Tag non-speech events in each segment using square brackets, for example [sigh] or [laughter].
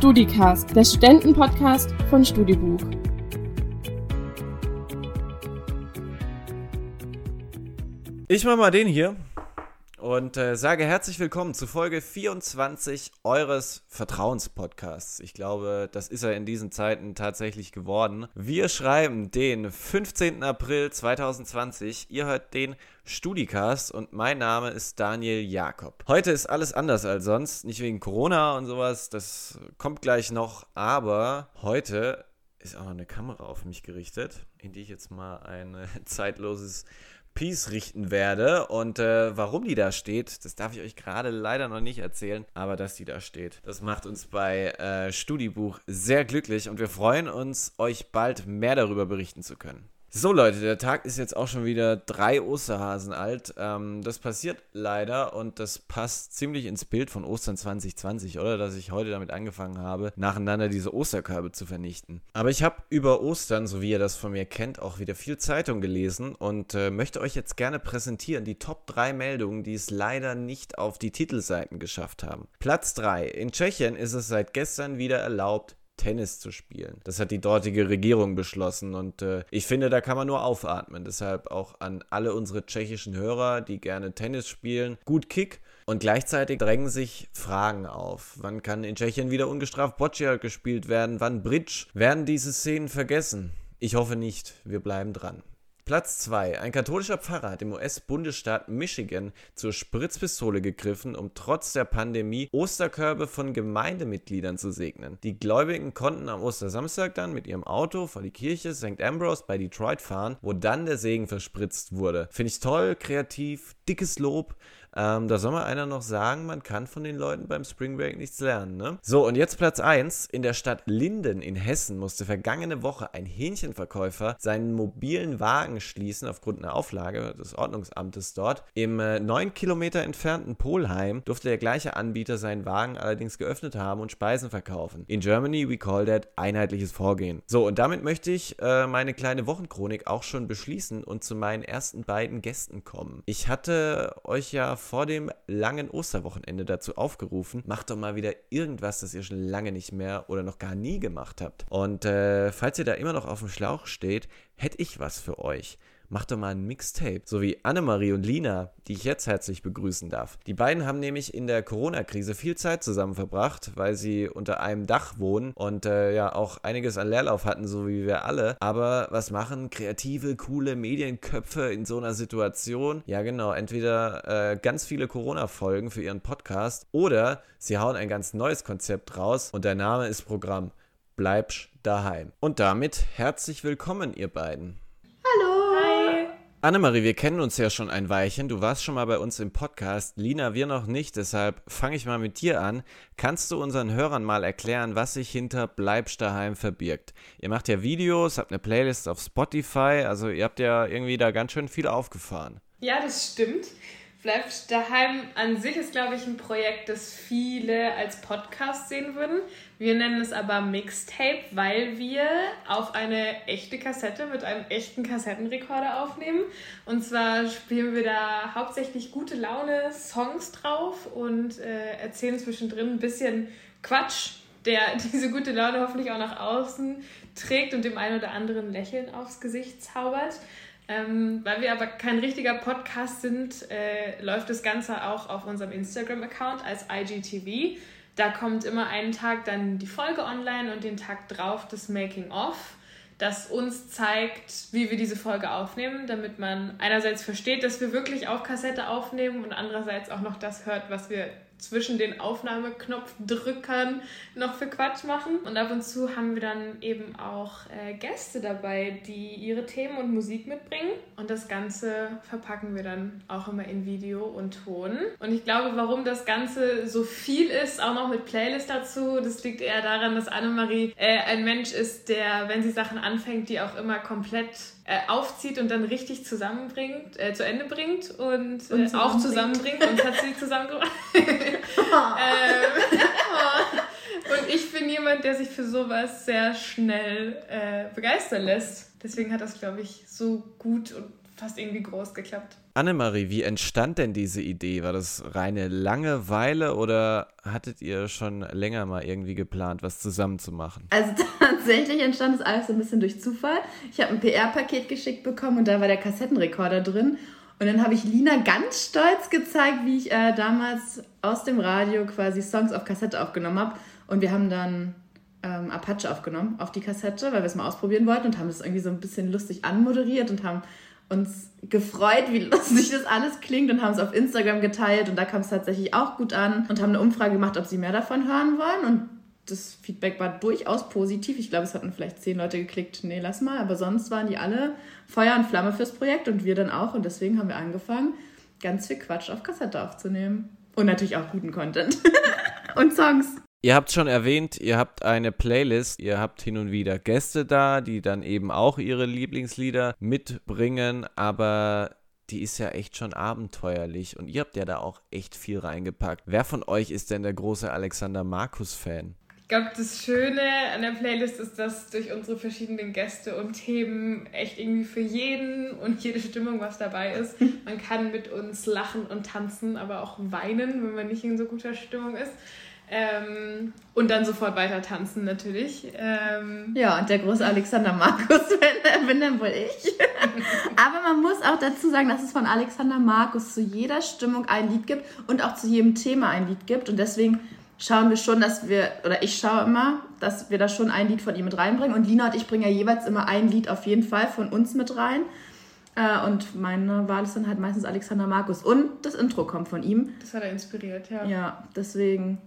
StudiCast, der Studentenpodcast von Studibuch. Ich mach mal den hier und äh, sage herzlich willkommen zu Folge 24 eures Vertrauenspodcasts. Ich glaube, das ist er in diesen Zeiten tatsächlich geworden. Wir schreiben den 15. April 2020. Ihr hört den Studicast und mein Name ist Daniel Jakob. Heute ist alles anders als sonst, nicht wegen Corona und sowas, das kommt gleich noch, aber heute ist auch noch eine Kamera auf mich gerichtet, in die ich jetzt mal ein [laughs] zeitloses Peace richten werde. Und äh, warum die da steht, das darf ich euch gerade leider noch nicht erzählen. Aber dass die da steht, das macht uns bei äh, Studibuch sehr glücklich und wir freuen uns, euch bald mehr darüber berichten zu können. So Leute, der Tag ist jetzt auch schon wieder drei Osterhasen alt. Ähm, das passiert leider und das passt ziemlich ins Bild von Ostern 2020, oder? Dass ich heute damit angefangen habe, nacheinander diese Osterkörbe zu vernichten. Aber ich habe über Ostern, so wie ihr das von mir kennt, auch wieder viel Zeitung gelesen und äh, möchte euch jetzt gerne präsentieren die Top 3 Meldungen, die es leider nicht auf die Titelseiten geschafft haben. Platz 3. In Tschechien ist es seit gestern wieder erlaubt, Tennis zu spielen. Das hat die dortige Regierung beschlossen und äh, ich finde, da kann man nur aufatmen. Deshalb auch an alle unsere tschechischen Hörer, die gerne Tennis spielen, gut Kick. Und gleichzeitig drängen sich Fragen auf. Wann kann in Tschechien wieder ungestraft Boccia gespielt werden? Wann Bridge? Werden diese Szenen vergessen? Ich hoffe nicht. Wir bleiben dran. Platz 2. Ein katholischer Pfarrer hat im US-Bundesstaat Michigan zur Spritzpistole gegriffen, um trotz der Pandemie Osterkörbe von Gemeindemitgliedern zu segnen. Die Gläubigen konnten am Ostersamstag dann mit ihrem Auto vor die Kirche St. Ambrose bei Detroit fahren, wo dann der Segen verspritzt wurde. Finde ich toll, kreativ, dickes Lob. Ähm, da soll mal einer noch sagen, man kann von den Leuten beim Spring Break nichts lernen. Ne? So, und jetzt Platz 1. In der Stadt Linden in Hessen musste vergangene Woche ein Hähnchenverkäufer seinen mobilen Wagen schließen aufgrund einer Auflage des Ordnungsamtes dort. Im äh, 9 Kilometer entfernten Polheim durfte der gleiche Anbieter seinen Wagen allerdings geöffnet haben und Speisen verkaufen. In Germany we call that einheitliches Vorgehen. So, und damit möchte ich äh, meine kleine Wochenchronik auch schon beschließen und zu meinen ersten beiden Gästen kommen. Ich hatte euch ja vor dem langen Osterwochenende dazu aufgerufen, macht doch mal wieder irgendwas, das ihr schon lange nicht mehr oder noch gar nie gemacht habt. Und äh, falls ihr da immer noch auf dem Schlauch steht, hätte ich was für euch mach doch mal ein Mixtape. So wie Annemarie und Lina, die ich jetzt herzlich begrüßen darf. Die beiden haben nämlich in der Corona-Krise viel Zeit zusammen verbracht, weil sie unter einem Dach wohnen und äh, ja auch einiges an Leerlauf hatten, so wie wir alle. Aber was machen kreative, coole Medienköpfe in so einer Situation? Ja, genau. Entweder äh, ganz viele Corona-Folgen für ihren Podcast oder sie hauen ein ganz neues Konzept raus und der Name ist Programm. Bleibst daheim. Und damit herzlich willkommen, ihr beiden. Annemarie, wir kennen uns ja schon ein Weilchen. Du warst schon mal bei uns im Podcast. Lina, wir noch nicht. Deshalb fange ich mal mit dir an. Kannst du unseren Hörern mal erklären, was sich hinter Bleibst daheim verbirgt? Ihr macht ja Videos, habt eine Playlist auf Spotify. Also ihr habt ja irgendwie da ganz schön viel aufgefahren. Ja, das stimmt. Bleibt daheim an sich ist, glaube ich, ein Projekt, das viele als Podcast sehen würden. Wir nennen es aber Mixtape, weil wir auf eine echte Kassette mit einem echten Kassettenrekorder aufnehmen. Und zwar spielen wir da hauptsächlich gute Laune Songs drauf und äh, erzählen zwischendrin ein bisschen Quatsch, der [laughs] diese gute Laune hoffentlich auch nach außen trägt und dem einen oder anderen Lächeln aufs Gesicht zaubert. Ähm, weil wir aber kein richtiger Podcast sind, äh, läuft das Ganze auch auf unserem Instagram-Account als IGTV. Da kommt immer einen Tag dann die Folge online und den Tag drauf das Making-of, das uns zeigt, wie wir diese Folge aufnehmen, damit man einerseits versteht, dass wir wirklich auf Kassette aufnehmen und andererseits auch noch das hört, was wir zwischen den Aufnahmeknopfdrückern noch für Quatsch machen. Und ab und zu haben wir dann eben auch äh, Gäste dabei, die ihre Themen und Musik mitbringen. Und das Ganze verpacken wir dann auch immer in Video und Ton. Und ich glaube, warum das Ganze so viel ist, auch noch mit Playlist dazu, das liegt eher daran, dass Annemarie äh, ein Mensch ist, der, wenn sie Sachen anfängt, die auch immer komplett aufzieht und dann richtig zusammenbringt, äh, zu Ende bringt und, und äh, auch zusammenbringt und hat sie zusammengebracht. [laughs] ähm, und ich bin jemand, der sich für sowas sehr schnell äh, begeistern lässt. Deswegen hat das, glaube ich, so gut und fast irgendwie groß geklappt. Annemarie, wie entstand denn diese Idee? War das reine Langeweile oder hattet ihr schon länger mal irgendwie geplant, was zusammen zu machen? Also [laughs] tatsächlich entstand das alles so ein bisschen durch Zufall. Ich habe ein PR-Paket geschickt bekommen und da war der Kassettenrekorder drin. Und dann habe ich Lina ganz stolz gezeigt, wie ich äh, damals aus dem Radio quasi Songs auf Kassette aufgenommen habe. Und wir haben dann ähm, Apache aufgenommen auf die Kassette, weil wir es mal ausprobieren wollten und haben das irgendwie so ein bisschen lustig anmoderiert und haben uns gefreut, wie lustig das alles klingt und haben es auf Instagram geteilt und da kam es tatsächlich auch gut an und haben eine Umfrage gemacht, ob sie mehr davon hören wollen und das Feedback war durchaus positiv. Ich glaube, es hatten vielleicht zehn Leute geklickt, nee, lass mal, aber sonst waren die alle Feuer und Flamme fürs Projekt und wir dann auch und deswegen haben wir angefangen, ganz viel Quatsch auf Kassette aufzunehmen. Und natürlich auch guten Content [laughs] und Songs. Ihr habt schon erwähnt, ihr habt eine Playlist, ihr habt hin und wieder Gäste da, die dann eben auch ihre Lieblingslieder mitbringen, aber die ist ja echt schon abenteuerlich und ihr habt ja da auch echt viel reingepackt. Wer von euch ist denn der große Alexander Markus-Fan? Ich glaube, das Schöne an der Playlist ist, dass durch unsere verschiedenen Gäste und Themen echt irgendwie für jeden und jede Stimmung was dabei ist. Man kann mit uns lachen und tanzen, aber auch weinen, wenn man nicht in so guter Stimmung ist. Ähm, und dann sofort weiter tanzen natürlich. Ähm, ja, und der große Alexander Markus bin, bin dann wohl ich. [laughs] Aber man muss auch dazu sagen, dass es von Alexander Markus zu jeder Stimmung ein Lied gibt und auch zu jedem Thema ein Lied gibt. Und deswegen schauen wir schon, dass wir, oder ich schaue immer, dass wir da schon ein Lied von ihm mit reinbringen. Und Lina und ich bringen ja jeweils immer ein Lied auf jeden Fall von uns mit rein. Äh, und meine Wahl ist dann halt meistens Alexander Markus. Und das Intro kommt von ihm. Das hat er inspiriert, ja. Ja, deswegen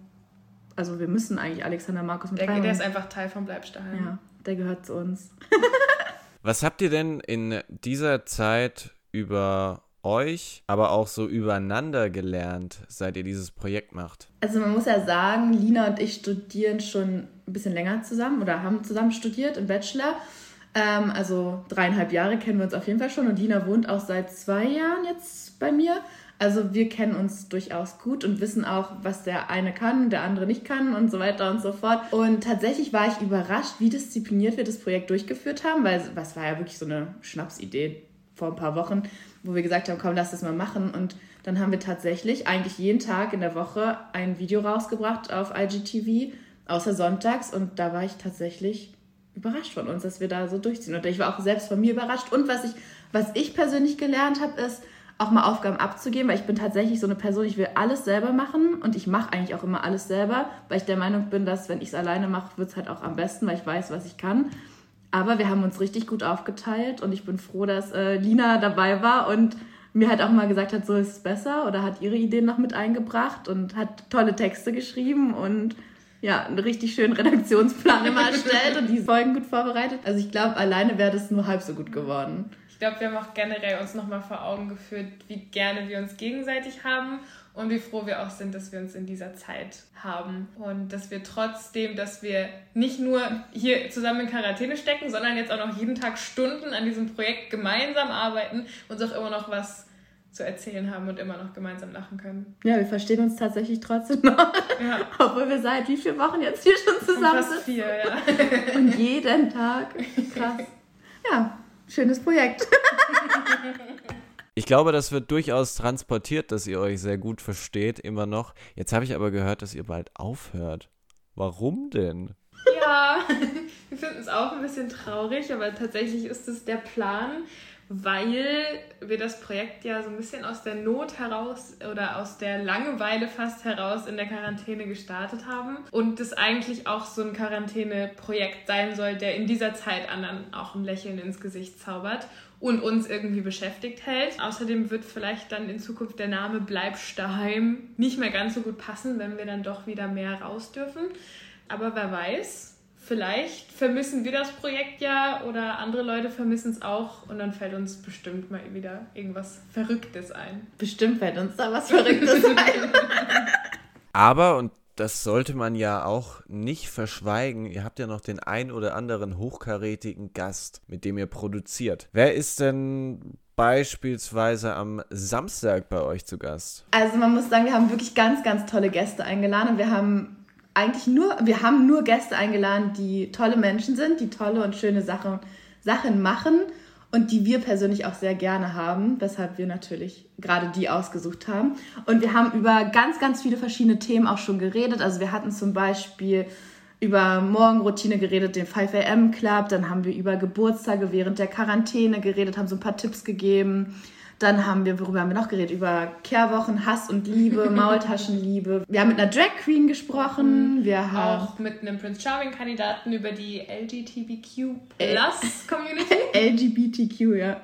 also wir müssen eigentlich Alexander Markus mit der, der ist einfach Teil von Bleibst daheim. Ja, der gehört zu uns. [laughs] Was habt ihr denn in dieser Zeit über euch, aber auch so übereinander gelernt, seit ihr dieses Projekt macht? Also man muss ja sagen, Lina und ich studieren schon ein bisschen länger zusammen oder haben zusammen studiert im Bachelor. Ähm, also dreieinhalb Jahre kennen wir uns auf jeden Fall schon und Lina wohnt auch seit zwei Jahren jetzt bei mir. Also wir kennen uns durchaus gut und wissen auch, was der eine kann, der andere nicht kann und so weiter und so fort. Und tatsächlich war ich überrascht, wie diszipliniert wir das Projekt durchgeführt haben, weil was war ja wirklich so eine Schnapsidee vor ein paar Wochen, wo wir gesagt haben, komm, lass das mal machen. Und dann haben wir tatsächlich eigentlich jeden Tag in der Woche ein Video rausgebracht auf IGTV, außer sonntags. Und da war ich tatsächlich überrascht von uns, dass wir da so durchziehen. Und ich war auch selbst von mir überrascht. Und was ich, was ich persönlich gelernt habe, ist, auch mal Aufgaben abzugeben, weil ich bin tatsächlich so eine Person, ich will alles selber machen und ich mache eigentlich auch immer alles selber, weil ich der Meinung bin, dass wenn ich es alleine mache, wird es halt auch am besten, weil ich weiß, was ich kann. Aber wir haben uns richtig gut aufgeteilt und ich bin froh, dass äh, Lina dabei war und mir halt auch mal gesagt hat, so ist es besser oder hat ihre Ideen noch mit eingebracht und hat tolle Texte geschrieben und ja, einen richtig schönen Redaktionsplan immer [laughs] erstellt und die Folgen gut vorbereitet. Also ich glaube, alleine wäre das nur halb so gut geworden glaube, wir haben auch generell uns nochmal vor Augen geführt, wie gerne wir uns gegenseitig haben und wie froh wir auch sind, dass wir uns in dieser Zeit haben und dass wir trotzdem, dass wir nicht nur hier zusammen in Quarantäne stecken, sondern jetzt auch noch jeden Tag Stunden an diesem Projekt gemeinsam arbeiten, uns auch immer noch was zu erzählen haben und immer noch gemeinsam lachen können. Ja, wir verstehen uns tatsächlich trotzdem noch. Ja. [laughs] Obwohl wir seit wie vielen Wochen jetzt hier schon zusammen sind. Vier, ja. [laughs] Und jeden Tag. Krass. Ja, schönes Projekt. [laughs] Ich glaube, das wird durchaus transportiert, dass ihr euch sehr gut versteht, immer noch. Jetzt habe ich aber gehört, dass ihr bald aufhört. Warum denn? Ja, wir finden es auch ein bisschen traurig, aber tatsächlich ist es der Plan, weil wir das Projekt ja so ein bisschen aus der Not heraus oder aus der Langeweile fast heraus in der Quarantäne gestartet haben und es eigentlich auch so ein Quarantäne-Projekt sein soll, der in dieser Zeit anderen auch ein Lächeln ins Gesicht zaubert und uns irgendwie beschäftigt hält. Außerdem wird vielleicht dann in Zukunft der Name Bleibst daheim nicht mehr ganz so gut passen, wenn wir dann doch wieder mehr raus dürfen. Aber wer weiß, vielleicht vermissen wir das Projekt ja oder andere Leute vermissen es auch und dann fällt uns bestimmt mal wieder irgendwas Verrücktes ein. Bestimmt fällt uns da was Verrücktes [laughs] ein. Aber, und das sollte man ja auch nicht verschweigen, ihr habt ja noch den ein oder anderen hochkarätigen Gast, mit dem ihr produziert. Wer ist denn beispielsweise am Samstag bei euch zu Gast? Also man muss sagen, wir haben wirklich ganz, ganz tolle Gäste eingeladen und wir haben eigentlich nur, wir haben nur Gäste eingeladen, die tolle Menschen sind, die tolle und schöne Sachen, Sachen machen. und die wir persönlich auch sehr gerne haben, weshalb wir natürlich gerade die ausgesucht haben. Und wir haben über ganz, ganz viele verschiedene Themen auch schon geredet. Also wir hatten zum Beispiel über Morgenroutine geredet, den 5 am Club, dann haben wir über Geburtstage während der Quarantäne geredet, haben so ein paar Tipps gegeben. Dann haben wir, worüber haben wir noch geredet? Über Kehrwochen, Hass und Liebe, [laughs] Maultaschenliebe. Wir haben mit einer Drag Queen gesprochen. Wir haben auch mit einem Prince Charming Kandidaten über die LGBTQ Plus Community. [laughs] LGBTQ, ja.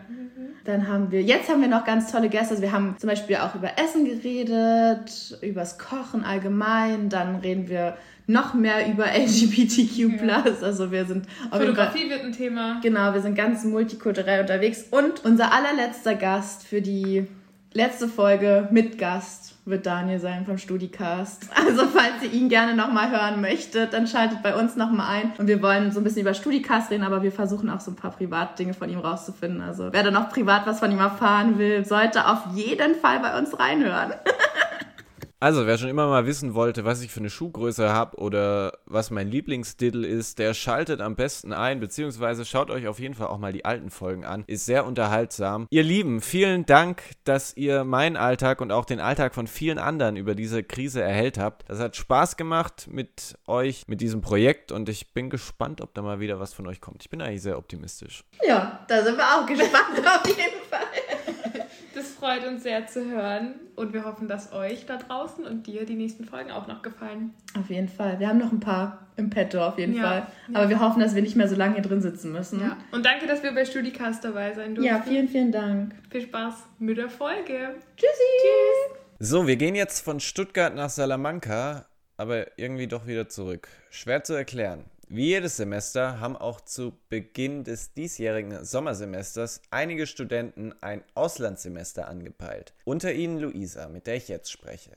Dann haben wir, jetzt haben wir noch ganz tolle Gäste. Also wir haben zum Beispiel auch über Essen geredet, übers Kochen allgemein. Dann reden wir noch mehr über LGBTQ+. Ja. Also wir sind Fotografie wird ein Thema. Genau, wir sind ganz multikulturell unterwegs. Und unser allerletzter Gast für die letzte Folge mit Gast wird Daniel sein vom Studicast. [laughs] Also falls ihr ihn gerne nochmal hören möchtet, dann schaltet bei uns nochmal ein. Und wir wollen so ein bisschen über Studicast reden, aber wir versuchen auch so ein paar Privatdinge von ihm rauszufinden. Also wer da noch privat was von ihm erfahren will, sollte auf jeden Fall bei uns reinhören. [laughs] Also, wer schon immer mal wissen wollte, was ich für eine Schuhgröße habe oder was mein Lieblingsdiddle ist, der schaltet am besten ein, beziehungsweise schaut euch auf jeden Fall auch mal die alten Folgen an. Ist sehr unterhaltsam. Ihr Lieben, vielen Dank, dass ihr meinen Alltag und auch den Alltag von vielen anderen über diese Krise erhellt habt. Das hat Spaß gemacht mit euch, mit diesem Projekt und ich bin gespannt, ob da mal wieder was von euch kommt. Ich bin eigentlich sehr optimistisch. Ja, da sind wir auch gespannt [laughs] auf jeden Fall. Freut uns sehr zu hören und wir hoffen, dass euch da draußen und dir die nächsten Folgen auch noch gefallen. Auf jeden Fall. Wir haben noch ein paar im Petto auf jeden ja, Fall. Aber ja. wir hoffen, dass wir nicht mehr so lange hier drin sitzen müssen. Ja. Und danke, dass wir bei Studicast dabei sein durften. Ja, vielen, vielen Dank. Viel Spaß mit der Folge. Tschüssi. Tschüss. So, wir gehen jetzt von Stuttgart nach Salamanca, aber irgendwie doch wieder zurück. Schwer zu erklären. Wie jedes Semester haben auch zu Beginn des diesjährigen Sommersemesters einige Studenten ein Auslandssemester angepeilt. Unter ihnen Luisa, mit der ich jetzt spreche.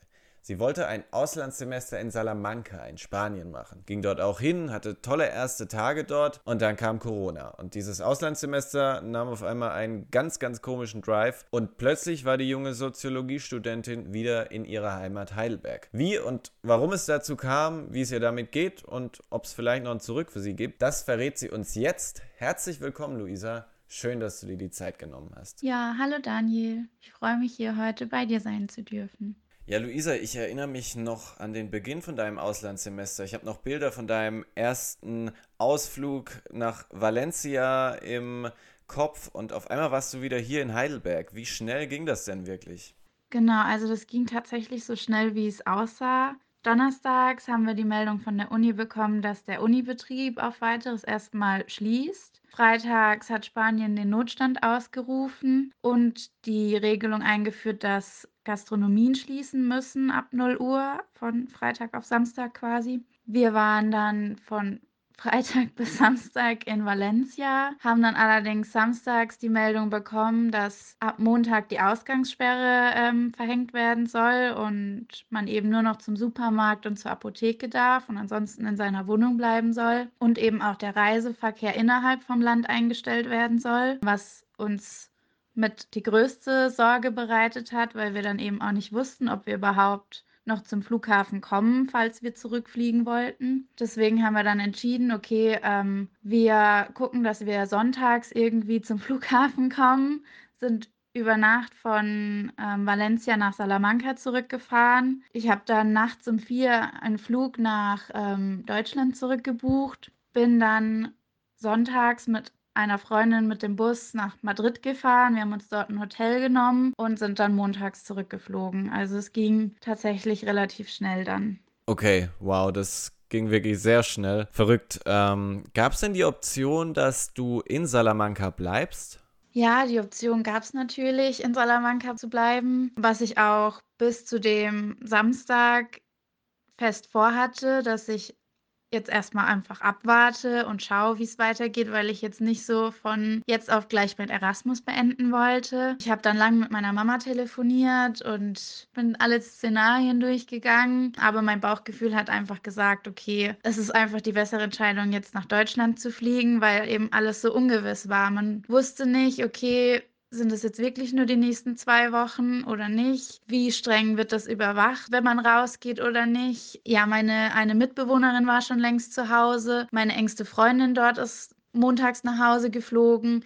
Sie wollte ein Auslandssemester in Salamanca in Spanien machen. Ging dort auch hin, hatte tolle erste Tage dort und dann kam Corona. Und dieses Auslandssemester nahm auf einmal einen ganz, ganz komischen Drive und plötzlich war die junge Soziologiestudentin wieder in ihrer Heimat Heidelberg. Wie und warum es dazu kam, wie es ihr damit geht und ob es vielleicht noch ein Zurück für sie gibt, das verrät sie uns jetzt. Herzlich willkommen, Luisa. Schön, dass du dir die Zeit genommen hast. Ja, hallo Daniel. Ich freue mich hier heute bei dir sein zu dürfen. Ja, Luisa, ich erinnere mich noch an den Beginn von deinem Auslandssemester. Ich habe noch Bilder von deinem ersten Ausflug nach Valencia im Kopf und auf einmal warst du wieder hier in Heidelberg. Wie schnell ging das denn wirklich? Genau, also das ging tatsächlich so schnell, wie es aussah. Donnerstags haben wir die Meldung von der Uni bekommen, dass der Unibetrieb auf weiteres erstmal schließt. Freitags hat Spanien den Notstand ausgerufen und die Regelung eingeführt, dass Gastronomien schließen müssen ab 0 Uhr von Freitag auf Samstag quasi. Wir waren dann von Freitag [laughs] bis Samstag in Valencia, haben dann allerdings samstags die Meldung bekommen, dass ab Montag die Ausgangssperre ähm, verhängt werden soll und man eben nur noch zum Supermarkt und zur Apotheke darf und ansonsten in seiner Wohnung bleiben soll und eben auch der Reiseverkehr innerhalb vom Land eingestellt werden soll, was uns mit die größte Sorge bereitet hat, weil wir dann eben auch nicht wussten, ob wir überhaupt noch zum Flughafen kommen, falls wir zurückfliegen wollten. Deswegen haben wir dann entschieden, okay, ähm, wir gucken, dass wir sonntags irgendwie zum [laughs] Flughafen kommen, sind über Nacht von ähm, Valencia nach Salamanca zurückgefahren. Ich habe dann nachts um vier einen Flug nach ähm, Deutschland zurückgebucht, bin dann sonntags mit einer Freundin mit dem Bus nach Madrid gefahren. Wir haben uns dort ein Hotel genommen und sind dann montags zurückgeflogen. Also es ging tatsächlich relativ schnell dann. Okay, wow, das ging wirklich sehr schnell. Verrückt. Ähm, gab es denn die Option, dass du in Salamanca bleibst? Ja, die Option gab es natürlich, in Salamanca zu bleiben, was ich auch bis zu dem Samstag fest vorhatte, dass ich jetzt erstmal einfach abwarte und schaue, wie es weitergeht, weil ich jetzt nicht so von jetzt auf gleich mit Erasmus beenden wollte. Ich habe dann lange mit meiner Mama telefoniert und bin alle Szenarien durchgegangen, aber mein Bauchgefühl hat einfach gesagt, okay, es ist einfach die bessere Entscheidung, jetzt nach Deutschland zu fliegen, weil eben alles so ungewiss war. Man wusste nicht, okay, sind es jetzt wirklich nur die nächsten zwei Wochen oder nicht? Wie streng wird das überwacht, wenn man rausgeht oder nicht? Ja, meine eine Mitbewohnerin war schon längst zu Hause. Meine engste Freundin dort ist montags nach Hause geflogen.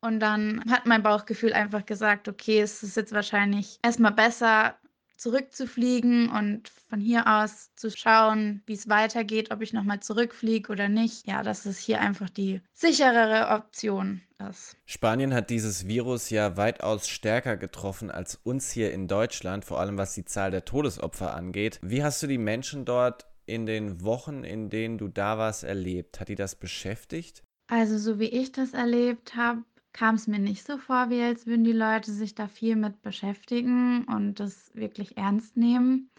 Und dann hat mein Bauchgefühl einfach gesagt, okay, es ist jetzt wahrscheinlich erstmal besser, zurückzufliegen und von hier aus zu schauen, wie es weitergeht, ob ich nochmal zurückfliege oder nicht. Ja, dass es hier einfach die sicherere Option ist. Spanien hat dieses Virus ja weitaus stärker getroffen als uns hier in Deutschland, vor allem was die Zahl der Todesopfer angeht. Wie hast du die Menschen dort in den Wochen, in denen du da warst, erlebt? Hat die das beschäftigt? Also so wie ich das erlebt habe, kam es mir nicht so vor, wie als würden die Leute sich da viel mit beschäftigen und das wirklich ernst nehmen.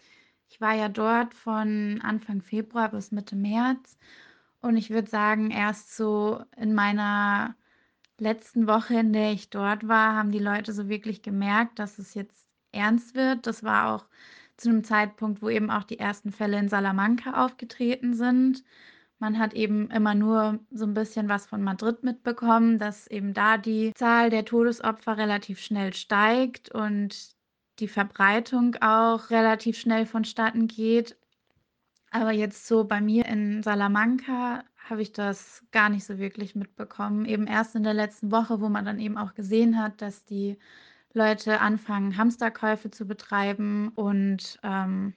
Ich war ja dort von Anfang Februar bis Mitte März und ich würde sagen, erst so in meiner letzten Woche, in der ich dort war, haben die Leute so wirklich gemerkt, dass es jetzt ernst wird. Das war auch zu einem Zeitpunkt, wo eben auch die ersten Fälle in Salamanca aufgetreten sind. Man hat eben immer nur so ein bisschen was von Madrid mitbekommen, dass eben da die Zahl der Todesopfer relativ schnell steigt und die Verbreitung auch relativ schnell vonstatten geht. Aber jetzt so bei mir in Salamanca habe ich das gar nicht so wirklich mitbekommen. Eben erst in der letzten Woche, wo man dann eben auch gesehen hat, dass die Leute anfangen, Hamsterkäufe zu betreiben und ähm,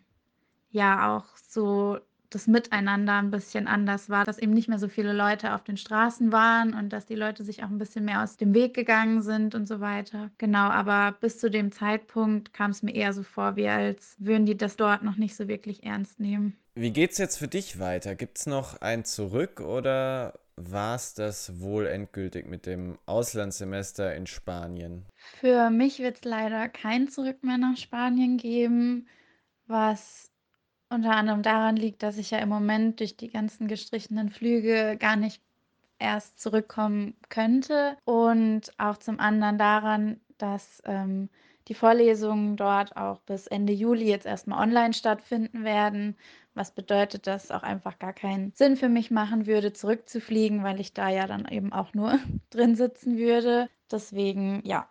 ja auch so das Miteinander ein bisschen anders war, dass eben nicht mehr so viele Leute auf den Straßen waren und dass die Leute sich auch ein bisschen mehr aus dem Weg gegangen sind und so weiter. Genau, aber bis zu dem Zeitpunkt kam es mir eher so vor, wie als würden die das dort noch nicht so wirklich ernst nehmen. Wie geht's jetzt für dich weiter? Gibt es noch ein Zurück oder war es das wohl endgültig mit dem Auslandssemester in Spanien? Für mich wird es leider kein Zurück mehr nach Spanien geben, was unter anderem daran liegt, dass ich ja im Moment durch die ganzen gestrichenen Flüge gar nicht erst zurückkommen könnte und auch zum anderen daran, dass ähm, die Vorlesungen dort auch bis Ende Juli jetzt erstmal online stattfinden werden, was bedeutet, dass es auch einfach gar keinen Sinn für mich machen würde, zurückzufliegen, weil ich da ja dann eben auch nur [laughs] drin sitzen würde. Deswegen, ja,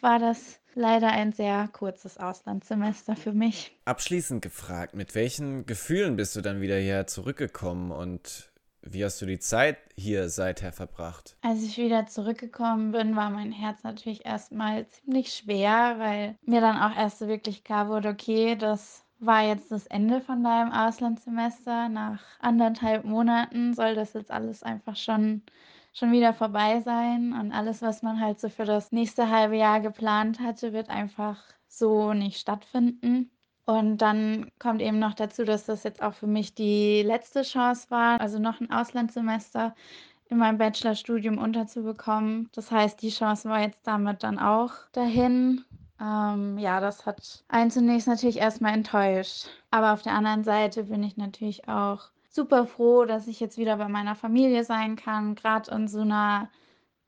war das leider ein sehr kurzes Auslandssemester für mich. Abschließend gefragt, mit welchen Gefühlen bist du dann wieder hier zurückgekommen und wie hast du die Zeit hier seither verbracht? Als ich wieder zurückgekommen bin, war mein Herz natürlich erstmal ziemlich schwer, weil mir dann auch erst so wirklich klar wurde, okay, das war jetzt das Ende von deinem Auslandssemester. Nach anderthalb Monaten soll das jetzt alles einfach schon schon wieder vorbei sein und alles, was man halt so für das nächste halbe Jahr geplant hatte, wird einfach so nicht stattfinden. Und dann kommt eben noch dazu, dass das jetzt auch für mich die letzte Chance war, also noch ein Auslandssemester in meinem Bachelorstudium unterzubekommen. Das heißt, die Chance war jetzt damit dann auch dahin. Ähm, ja, das hat einen zunächst natürlich erstmal enttäuscht. Aber auf der anderen Seite bin ich natürlich auch super froh, dass ich jetzt wieder bei meiner Familie sein kann. Gerade in so einer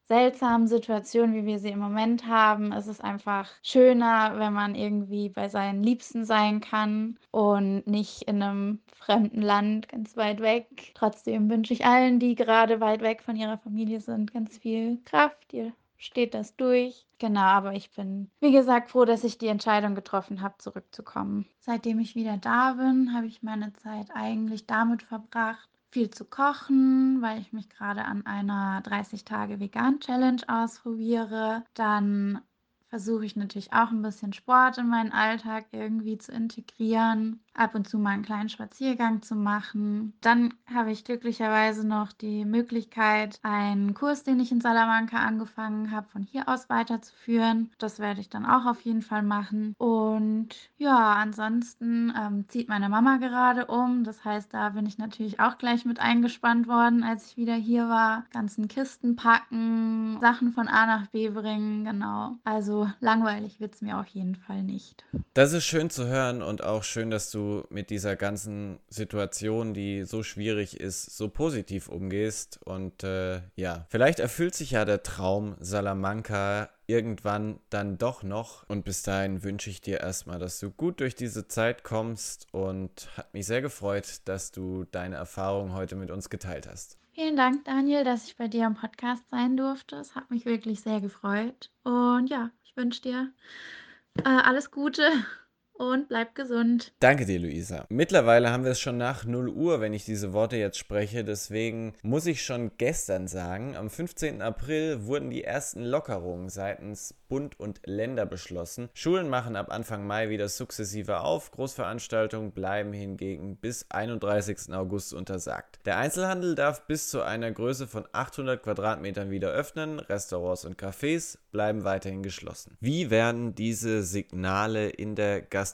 seltsamen Situation, wie wir sie im Moment haben, ist es einfach schöner, wenn man irgendwie bei seinen Liebsten sein kann und nicht in einem fremden Land ganz weit weg. Trotzdem wünsche ich allen, die gerade weit weg von ihrer Familie sind, ganz viel Kraft, ihr steht das durch. Genau, aber ich bin, wie gesagt, froh, dass ich die Entscheidung getroffen habe, zurückzukommen. Seitdem ich wieder da bin, habe ich meine Zeit eigentlich damit verbracht, viel zu kochen, weil ich mich gerade an einer 30 Tage Vegan Challenge ausprobiere. Dann versuche ich natürlich auch ein bisschen Sport in meinen Alltag irgendwie zu integrieren, ab und zu mal einen kleinen Spaziergang zu machen. Dann habe ich glücklicherweise noch die Möglichkeit, einen Kurs, den ich in Salamanca angefangen habe, von hier aus weiterzuführen. Das werde ich dann auch auf jeden Fall machen. Und ja, ansonsten ähm, zieht meine Mama gerade um. Das heißt, da bin ich natürlich auch gleich mit eingespannt worden, als ich wieder hier war. Ganzen Kisten packen, Sachen von A nach B bringen, genau. Also langweilig wird es mir auf jeden Fall nicht. Das ist schön zu hören und auch schön, dass du mit dieser ganzen Situation, die so schwierig ist, so positiv umgehst. Und äh, ja, vielleicht erfüllt sich ja der Traum Salamanca irgendwann dann doch noch. Und bis dahin wünsche ich dir erstmal, dass du gut durch diese Zeit kommst und hat mich sehr gefreut, dass du deine Erfahrungen heute mit uns geteilt hast. Vielen Dank, Daniel, dass ich bei dir am Podcast sein durfte. Es hat mich wirklich sehr gefreut. Und ja, ich wünsche dir äh, alles Gute und bleibt gesund. Danke dir, Luisa. Mittlerweile haben wir es schon nach 0 Uhr, wenn ich diese Worte jetzt spreche. Deswegen muss ich schon gestern sagen, am 15. April wurden die ersten Lockerungen seitens Bund und Länder beschlossen. Schulen machen ab Anfang Mai wieder sukzessive auf. Großveranstaltungen bleiben hingegen bis 31. August untersagt. Der Einzelhandel darf bis zu einer Größe von 800 Quadratmetern wieder öffnen. Restaurants und Cafés bleiben weiterhin geschlossen. Wie werden diese Signale in der Gastronomie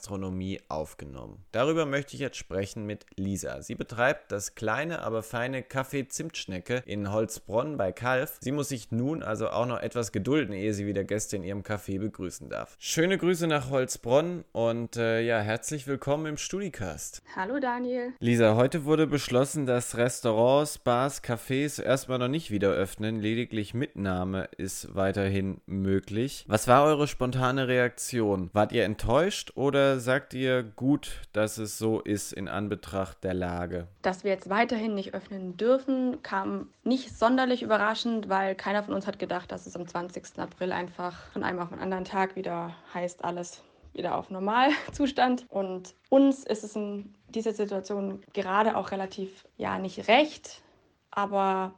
aufgenommen? Darüber möchte ich jetzt sprechen mit Lisa. Sie betreibt das kleine, aber feine Café Zimtschnecke in Holzbronn bei Kalf. Sie muss sich nun also auch noch etwas gedulden, ehe sie wieder Gäste in ihrem Café begrüßen darf. Schöne Grüße nach Holzbronn und äh, ja, herzlich willkommen im Studicast. Hallo Daniel. Lisa, heute wurde beschlossen, dass Restaurants, Bars, Cafés erstmal noch nicht wieder öffnen. Lediglich Mitnahme ist weiterhin möglich. Was war eure spontane Reaktion? Wart ihr enttäuscht oder sagt ihr gut, dass es so ist in Anbetracht der Lage? Dass wir jetzt weiterhin nicht öffnen dürfen, kam nicht sonderlich überraschend, weil keiner von uns hat gedacht, dass es am 20. April einfach von einem auf den anderen Tag wieder heißt, alles wieder auf Normalzustand. Und uns ist es in dieser Situation gerade auch relativ, ja, nicht recht, aber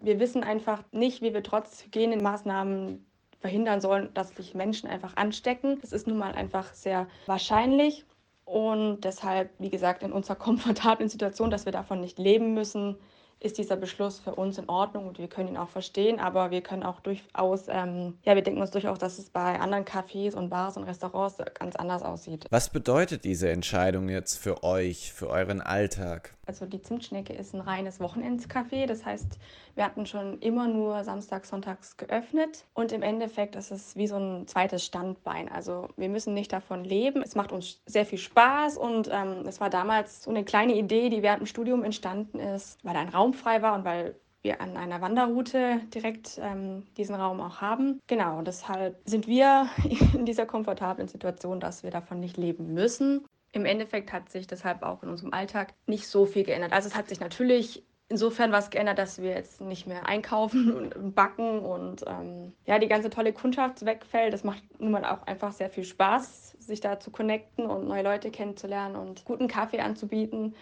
wir wissen einfach nicht, wie wir trotz Hygienemaßnahmen verhindern sollen, dass sich Menschen einfach anstecken. Das ist nun mal einfach sehr wahrscheinlich. Und deshalb, wie gesagt, in unserer [laughs] komfortablen Situation, dass wir davon nicht leben müssen, ist dieser Beschluss für uns in Ordnung und wir können ihn auch verstehen, aber wir können auch durchaus, ähm, ja, wir denken uns durchaus, dass es bei anderen Cafés und Bars und Restaurants ganz anders aussieht. Was bedeutet diese Entscheidung jetzt für euch, für euren Alltag? Also die Zimtschnecke ist ein reines Wochenendscafé, das heißt, wir hatten schon immer nur samstags, sonntags geöffnet und im Endeffekt ist es wie so ein zweites Standbein. Also wir müssen nicht davon leben. Es macht uns sehr viel Spaß und ähm, es war damals so eine kleine Idee, die während dem Studium entstanden ist, weil ein Raum frei war und weil wir an einer Wanderroute direkt ähm, diesen Raum auch haben. Genau, deshalb sind wir [laughs] in dieser komfortablen Situation, dass wir davon nicht leben müssen. Im Endeffekt hat sich deshalb auch in unserem Alltag nicht so viel geändert. Also es hat sich natürlich insofern was geändert, dass wir jetzt nicht mehr einkaufen [laughs] und backen und ähm, ja, die ganze tolle Kundschaft wegfällt. Das macht nun mal auch einfach sehr viel Spaß, sich da zu connecten und neue Leute kennenzulernen und guten Kaffee anzubieten.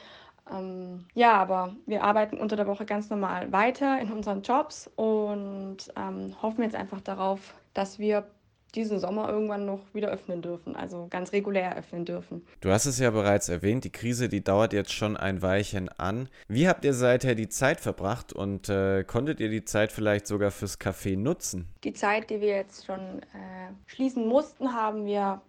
Ähm, ja, aber wir arbeiten unter der Woche ganz normal weiter in unseren Jobs und ähm, hoffen jetzt einfach darauf, dass wir diesen Sommer irgendwann noch wieder öffnen dürfen, also ganz regulär öffnen dürfen. Du hast es ja bereits erwähnt, die Krise, die dauert jetzt schon ein Weilchen an. Wie habt ihr seither die Zeit verbracht und äh, konntet ihr die Zeit vielleicht sogar fürs Café nutzen? Die Zeit, die wir jetzt schon äh, schließen mussten, haben wir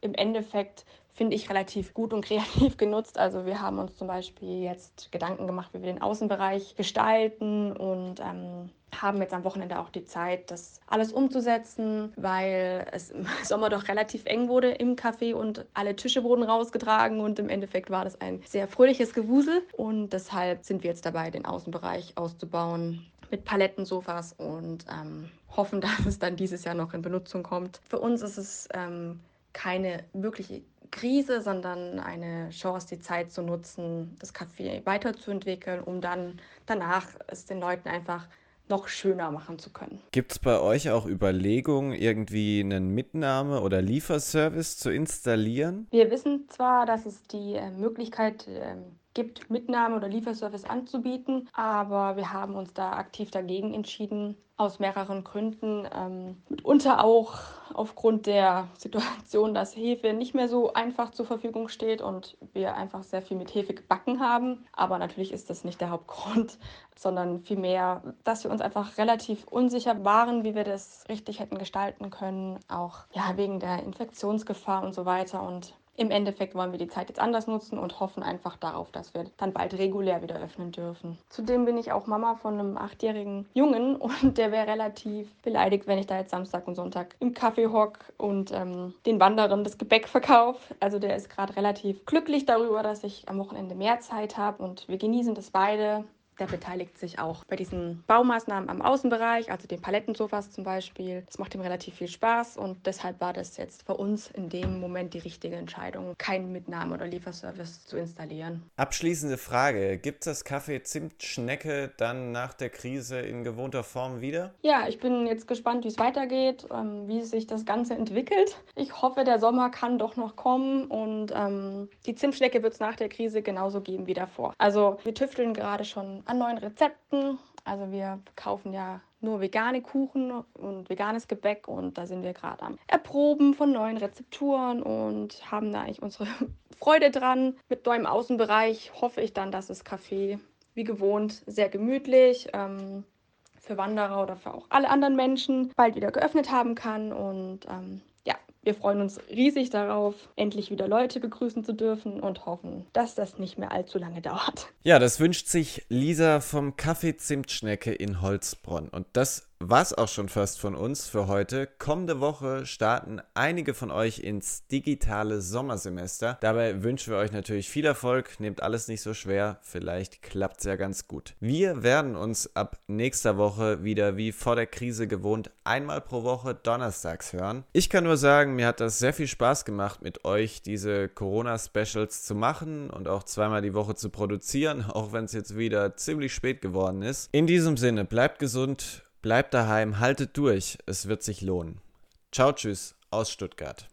im Endeffekt finde ich, relativ gut und kreativ [laughs] genutzt. Also wir haben uns zum Beispiel jetzt Gedanken gemacht, wie wir den Außenbereich gestalten und ähm, haben jetzt am Wochenende auch die Zeit, das alles umzusetzen, weil es im [laughs] Sommer doch relativ eng wurde im Café und alle Tische wurden rausgetragen und im Endeffekt war das ein sehr fröhliches Gewusel und deshalb sind wir jetzt dabei, den Außenbereich auszubauen mit Palettensofas und ähm, hoffen, [laughs] dass es dann dieses Jahr noch in Benutzung kommt. Für uns ist es ähm, keine wirkliche Krise, sondern eine Chance, die Zeit zu nutzen, das Café weiterzuentwickeln, um dann danach es den Leuten einfach noch schöner machen zu können. Gibt es bei euch auch Überlegungen, irgendwie einen Mitnahme- oder Lieferservice zu installieren? Wir wissen zwar, dass es die äh, Möglichkeit äh, gibt, Mitnahme- oder Lieferservice anzubieten. Aber wir haben uns da aktiv dagegen entschieden, aus mehreren Gründen. Ähm, mitunter auch aufgrund der Situation, dass Hefe nicht mehr so einfach zur Verfügung steht und wir einfach sehr viel mit Hefe gebacken haben. Aber natürlich ist das nicht der Hauptgrund, [laughs] sondern vielmehr, dass wir uns einfach relativ unsicher waren, wie wir das richtig hätten gestalten können. Auch ja, wegen der Infektionsgefahr und so weiter. Und im Endeffekt wollen wir die Zeit jetzt anders nutzen und hoffen einfach darauf, dass wir dann bald regulär wieder öffnen dürfen. Zudem bin ich auch Mama von einem achtjährigen Jungen [laughs] und der wäre relativ beleidigt, wenn ich da jetzt Samstag und Sonntag im Kaffee hock und ähm, den Wanderern das Gebäck verkaufe. Also der ist gerade relativ glücklich darüber, dass ich am Wochenende mehr Zeit habe und wir genießen das beide der beteiligt sich auch bei diesen Baumaßnahmen am Außenbereich, also den Palettensofas zum Beispiel. Das macht ihm relativ viel Spaß und deshalb war das jetzt für uns in dem Moment die richtige Entscheidung, keinen Mitnahme- oder Lieferservice zu installieren. Abschließende Frage: Gibt es das Kaffee Zimtschnecke dann nach der Krise in gewohnter Form wieder? Ja, ich bin jetzt gespannt, wie es weitergeht, ähm, wie sich das Ganze entwickelt. Ich hoffe, der Sommer kann doch noch kommen und ähm, die Zimtschnecke wird es nach der Krise genauso geben wie davor. Also wir tüfteln gerade schon an neuen Rezepten. Also wir kaufen ja nur vegane Kuchen und veganes Gebäck und da sind wir gerade am Erproben von neuen Rezepturen und haben da eigentlich unsere [laughs] Freude dran. Mit neuem Außenbereich hoffe ich dann, dass das Café wie gewohnt sehr gemütlich ähm, für Wanderer oder für auch alle anderen Menschen bald wieder geöffnet haben kann und ähm, wir freuen uns riesig darauf, endlich wieder Leute begrüßen zu dürfen und hoffen, dass das nicht mehr allzu lange dauert. Ja, das wünscht sich Lisa vom Kaffee Zimtschnecke in Holzbronn. Und das war's auch schon fast von uns für heute. Kommende Woche starten einige von euch ins digitale Sommersemester. Dabei wünschen wir euch natürlich viel Erfolg. Nehmt alles nicht so schwer. Vielleicht klappt's ja ganz gut. Wir werden uns ab nächster Woche wieder wie vor der Krise gewohnt einmal pro Woche donnerstags hören. Ich kann nur sagen, mir hat das sehr viel Spaß gemacht, mit euch diese Corona-Specials zu machen und auch zweimal die Woche zu produzieren, [laughs] auch wenn es jetzt wieder ziemlich spät geworden ist. In diesem Sinne, bleibt gesund Bleibt daheim, haltet durch, es wird sich lohnen. Ciao, tschüss aus Stuttgart.